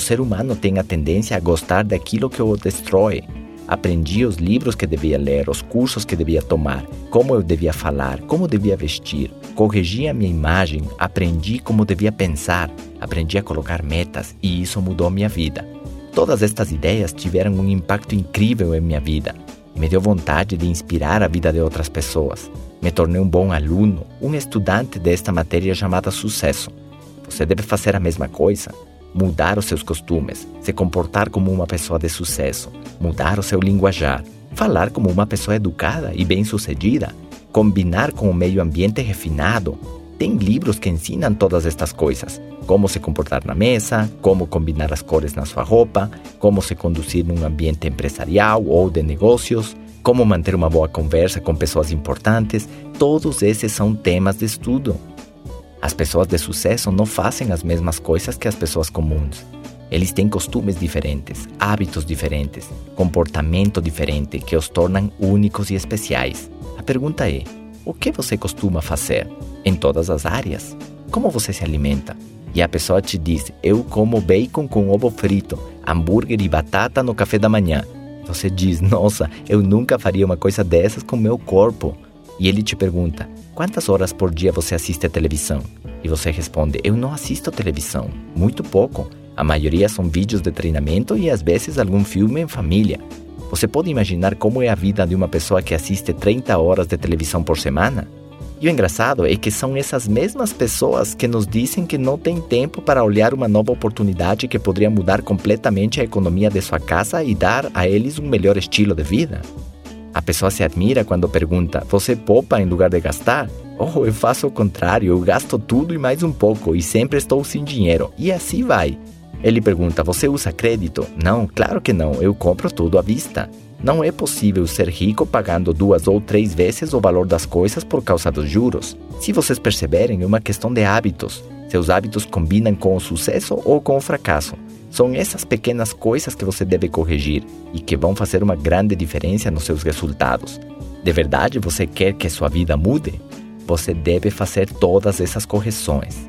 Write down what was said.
ser humano tem a tendência a gostar daquilo que o destrói. Aprendi os livros que devia ler, os cursos que devia tomar, como eu devia falar, como devia vestir. Corrigi a minha imagem, aprendi como devia pensar, aprendi a colocar metas e isso mudou minha vida. Todas estas ideias tiveram um impacto incrível em minha vida. Me deu vontade de inspirar a vida de outras pessoas. Me tornei um bom aluno, um estudante desta matéria chamada sucesso. Você deve fazer a mesma coisa. Mudar os seus costumes, se comportar como uma pessoa de sucesso, mudar o seu linguajar, falar como uma pessoa educada e bem-sucedida, combinar com o meio ambiente refinado. Tem livros que ensinam todas estas coisas como se comportar na mesa, como combinar as cores na sua roupa, como se conduzir num ambiente empresarial ou de negócios, como manter uma boa conversa com pessoas importantes, todos esses são temas de estudo. As pessoas de sucesso não fazem as mesmas coisas que as pessoas comuns. Eles têm costumes diferentes, hábitos diferentes, comportamento diferente que os tornam únicos e especiais. A pergunta é: o que você costuma fazer em todas as áreas? Como você se alimenta? e a pessoa te diz: Eu como bacon com ovo frito, hambúrguer e batata no café da manhã. Você diz: Nossa, eu nunca faria uma coisa dessas com meu corpo. E ele te pergunta: Quantas horas por dia você assiste a televisão? E você responde: Eu não assisto televisão, muito pouco. A maioria são vídeos de treinamento e às vezes algum filme em família. Você pode imaginar como é a vida de uma pessoa que assiste 30 horas de televisão por semana? E o engraçado é que são essas mesmas pessoas que nos dizem que não tem tempo para olhar uma nova oportunidade que poderia mudar completamente a economia de sua casa e dar a eles um melhor estilo de vida. A pessoa se admira quando pergunta: Você poupa em lugar de gastar? Oh, eu faço o contrário, eu gasto tudo e mais um pouco e sempre estou sem dinheiro. E assim vai. Ele pergunta: Você usa crédito? Não, claro que não, eu compro tudo à vista. Não é possível ser rico pagando duas ou três vezes o valor das coisas por causa dos juros. Se vocês perceberem, é uma questão de hábitos. Seus hábitos combinam com o sucesso ou com o fracasso. São essas pequenas coisas que você deve corrigir e que vão fazer uma grande diferença nos seus resultados. De verdade você quer que sua vida mude? Você deve fazer todas essas correções.